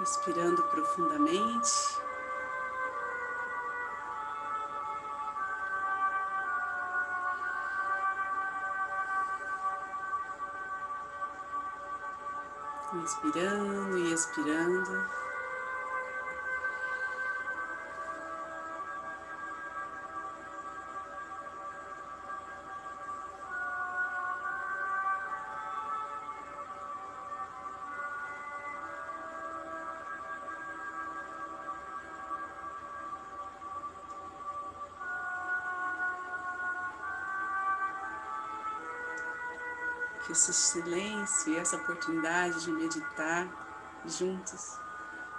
Respirando profundamente. Inspirando e expirando. Que esse silêncio e essa oportunidade de meditar juntos,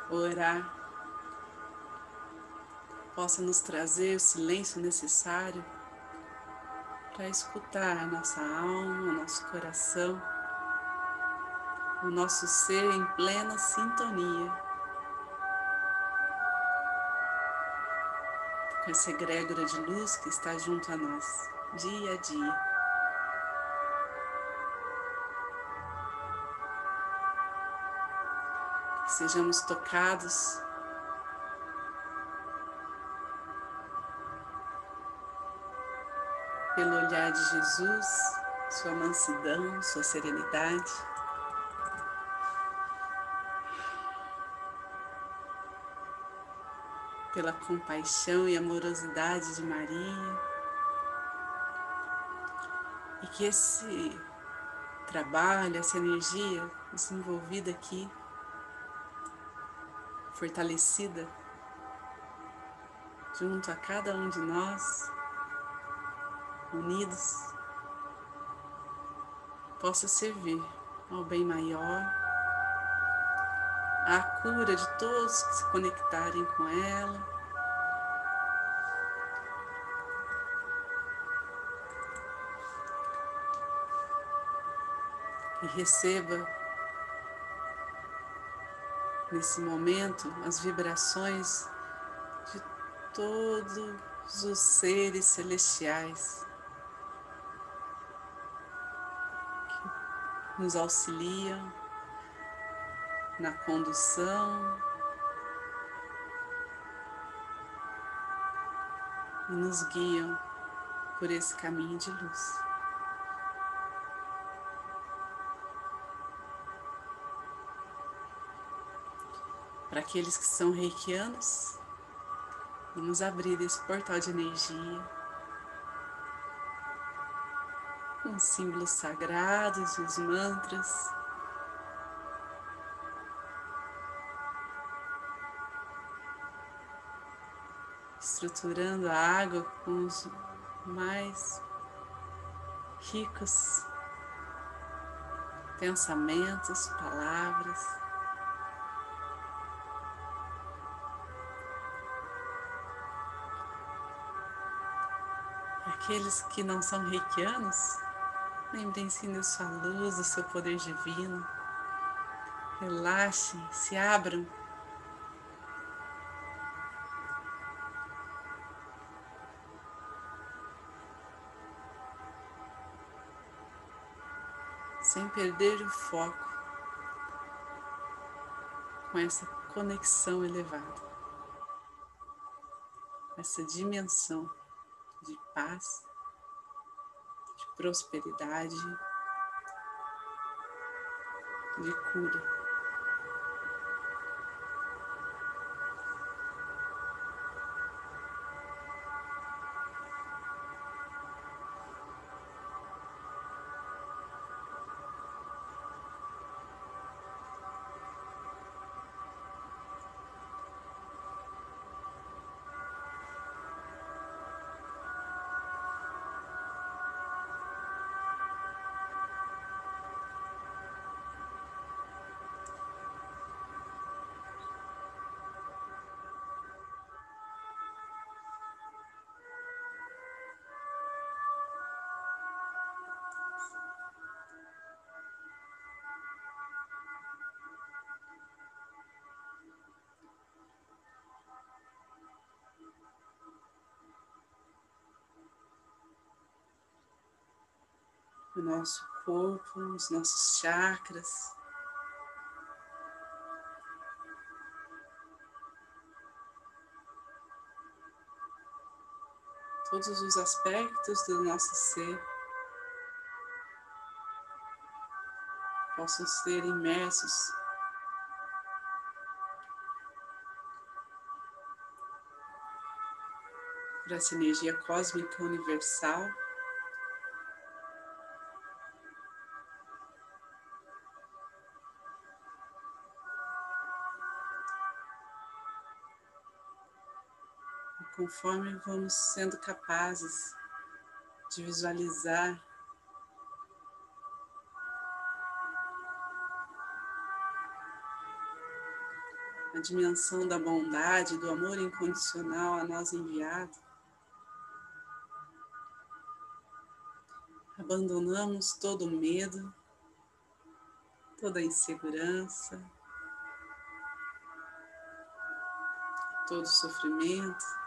orar, possa nos trazer o silêncio necessário para escutar a nossa alma, o nosso coração, o nosso ser em plena sintonia com essa egrégora de luz que está junto a nós, dia a dia. Sejamos tocados pelo olhar de Jesus, sua mansidão, sua serenidade. Pela compaixão e amorosidade de Maria. E que esse trabalho, essa energia desenvolvida aqui fortalecida junto a cada um de nós, unidos, possa servir ao bem maior, à cura de todos que se conectarem com ela. E receba nesse momento as vibrações de todos os seres celestiais que nos auxiliam na condução e nos guiam por esse caminho de luz. Para aqueles que são reikianos, vamos abrir esse portal de energia com símbolos sagrados e os mantras. Estruturando a água com os mais ricos pensamentos, palavras. Aqueles que não são reikianos, lembrem-se da sua luz, do seu poder divino. Relaxem, se abram. Sem perder o foco com essa conexão elevada, essa dimensão de paz, de prosperidade, de cura. o nosso corpo, os nossos chakras. Todos os aspectos do nosso ser possam ser imersos para essa energia cósmica universal. Conforme vamos sendo capazes de visualizar a dimensão da bondade, do amor incondicional a nós enviado. Abandonamos todo medo, toda insegurança, todo sofrimento.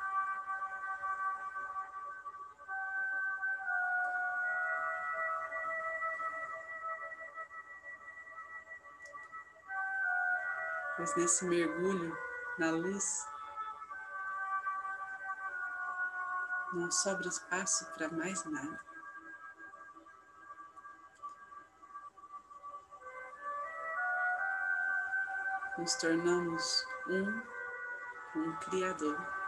Mas nesse mergulho na luz, não sobra espaço para mais nada. nos tornamos um com o Criador.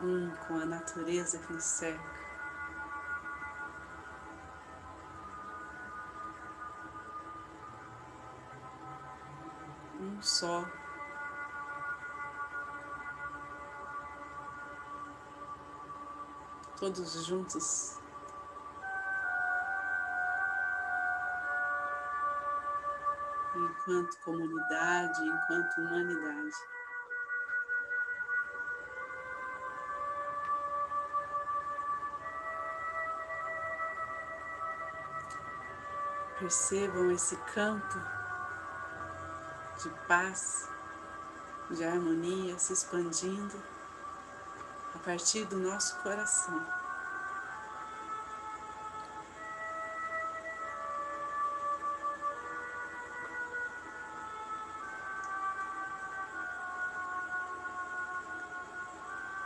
Um com a natureza que nos cerca. Um só todos juntos. Enquanto comunidade, enquanto humanidade. Percebam esse campo de paz, de harmonia se expandindo a partir do nosso coração.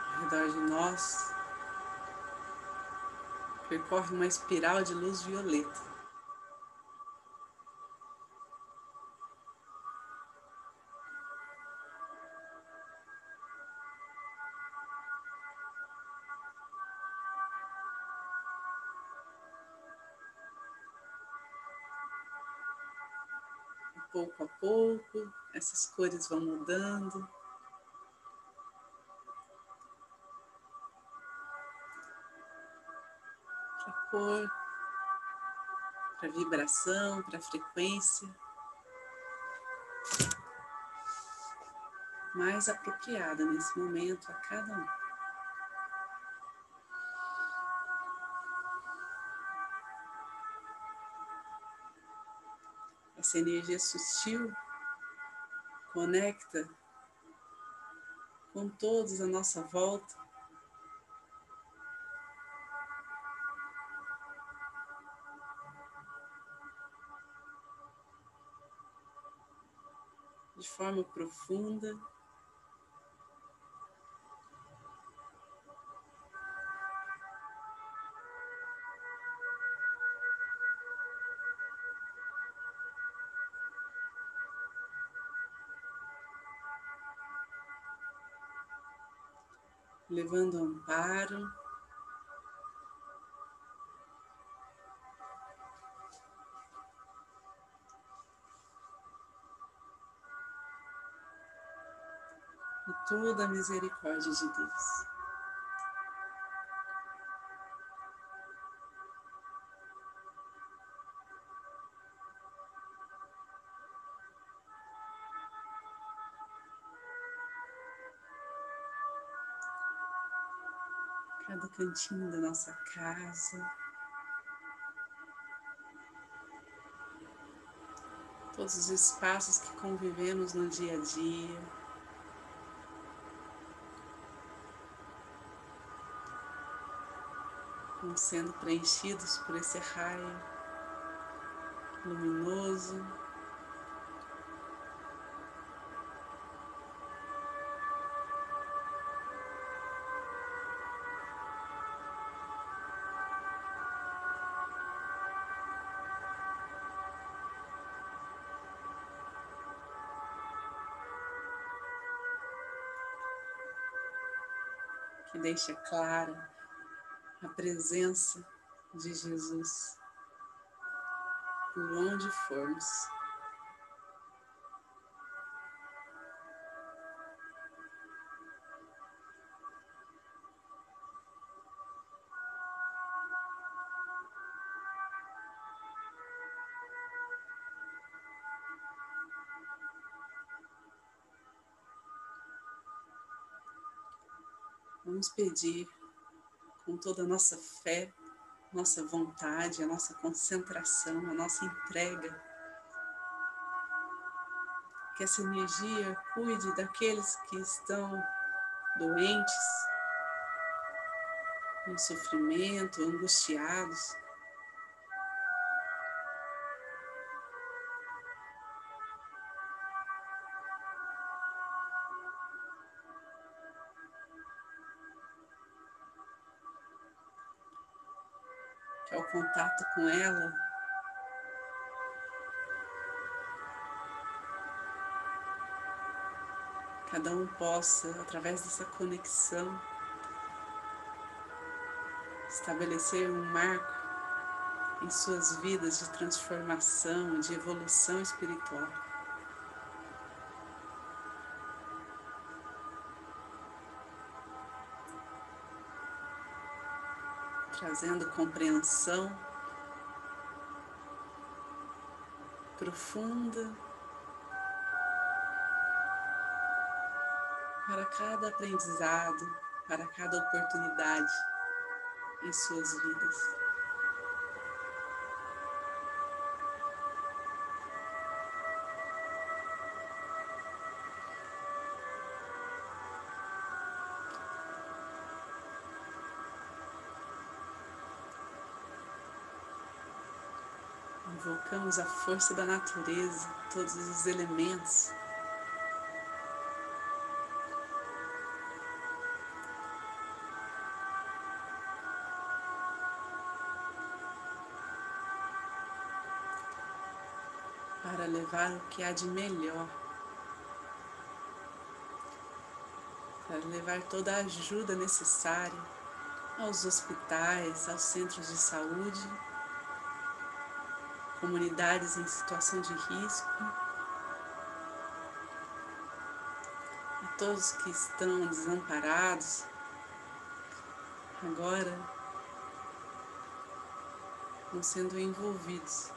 Ao redor de nós percorre uma espiral de luz violeta. Pouco a pouco, essas cores vão mudando. Para cor, para vibração, para frequência. Mais apropriada nesse momento a cada um. Essa energia sutil conecta com todos à nossa volta. De forma profunda. Levando amparo. E toda a misericórdia de Deus. Cada cantinho da nossa casa. Todos os espaços que convivemos no dia a dia. Vão sendo preenchidos por esse raio luminoso. Que deixa clara a presença de Jesus por onde formos. Vamos pedir com toda a nossa fé, nossa vontade, a nossa concentração, a nossa entrega, que essa energia cuide daqueles que estão doentes, em sofrimento, angustiados. Contato com ela, cada um possa, através dessa conexão, estabelecer um marco em suas vidas de transformação, de evolução espiritual. Trazendo compreensão profunda para cada aprendizado, para cada oportunidade em suas vidas. Invocamos a força da natureza, todos os elementos. Para levar o que há de melhor. Para levar toda a ajuda necessária aos hospitais, aos centros de saúde comunidades em situação de risco, a todos que estão desamparados, agora vão sendo envolvidos.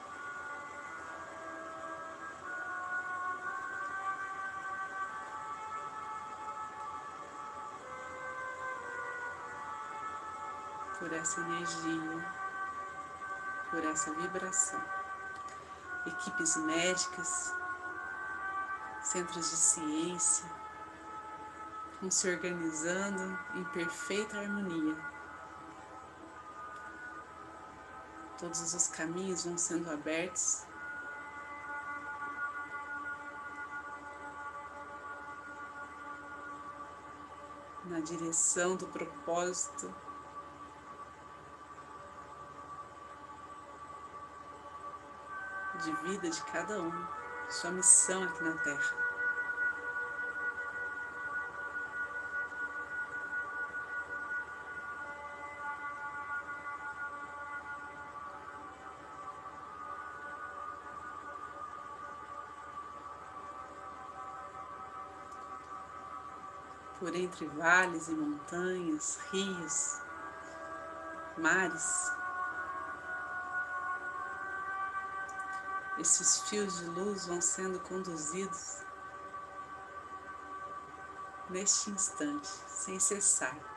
Por essa energia, por essa vibração equipes médicas, centros de ciência, vão se organizando em perfeita harmonia. Todos os caminhos vão sendo abertos. Na direção do propósito de vida de cada um, sua missão aqui na Terra. por entre vales e montanhas, rios, mares, esses fios de luz vão sendo conduzidos neste instante, sem cessar.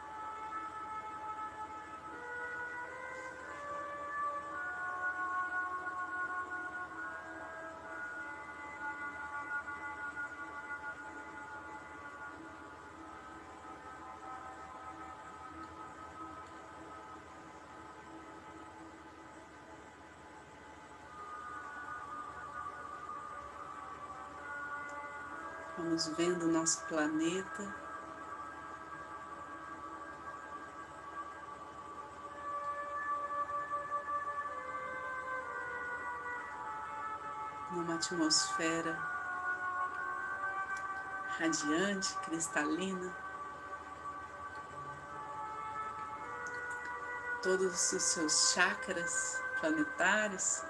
Vamos vendo o nosso planeta. Numa atmosfera radiante, cristalina. Todos os seus chakras planetários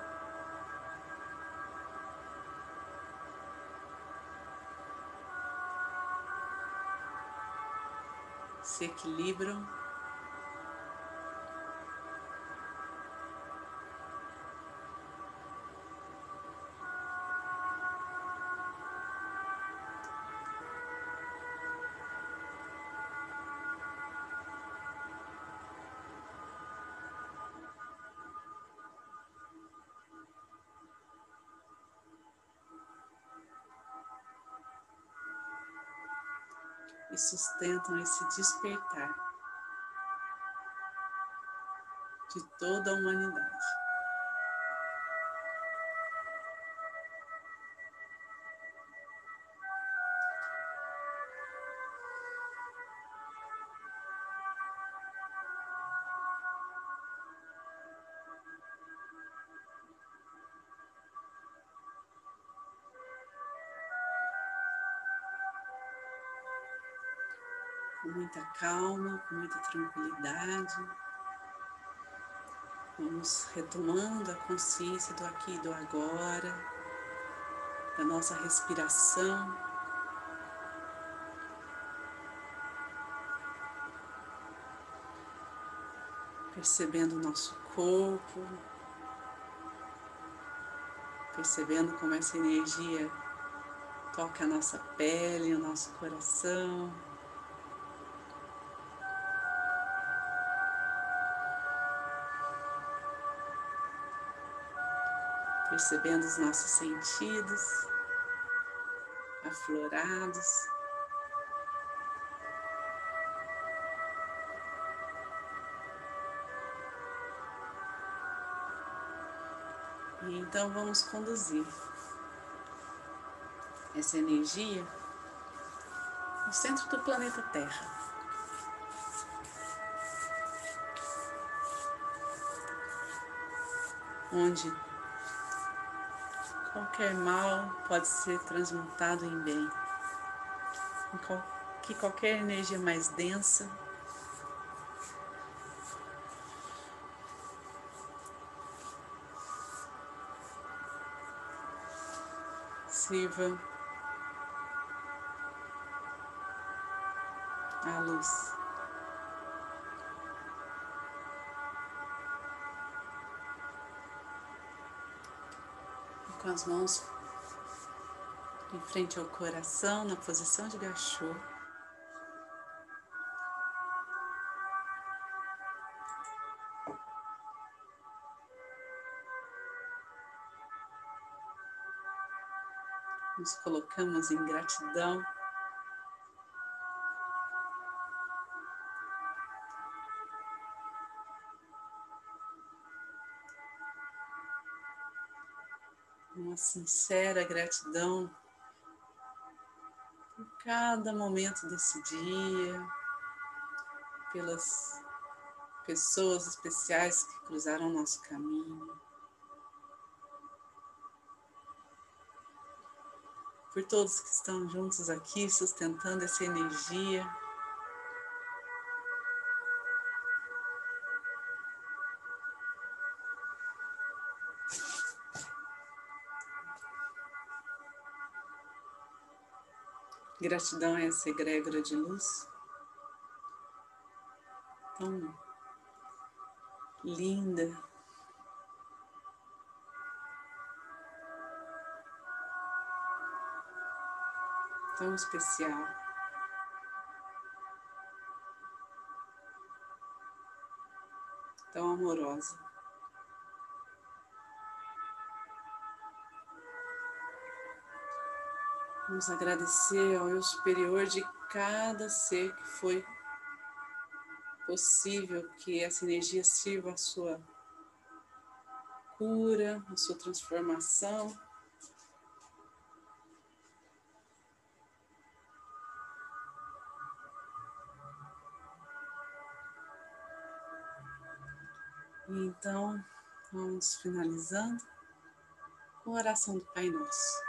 se equilibram. E sustentam esse despertar de toda a humanidade. Com muita calma, com muita tranquilidade. Vamos retomando a consciência do aqui e do agora, da nossa respiração. Percebendo o nosso corpo, percebendo como essa energia toca a nossa pele, o nosso coração. Percebendo os nossos sentidos aflorados. E então vamos conduzir essa energia no centro do planeta Terra. Onde qualquer mal pode ser transmutado em bem. Que qualquer energia mais densa sirva a luz. Com as mãos em frente ao coração, na posição de gachô. Nos colocamos em gratidão sincera gratidão por cada momento desse dia, pelas pessoas especiais que cruzaram nosso caminho, por todos que estão juntos aqui sustentando essa energia. Gratidão a essa egrégora de luz tão linda. Tão especial. Tão amorosa. Vamos agradecer ao eu superior de cada ser que foi possível que essa energia sirva a sua cura, a sua transformação. Então, vamos finalizando com a oração do Pai Nosso.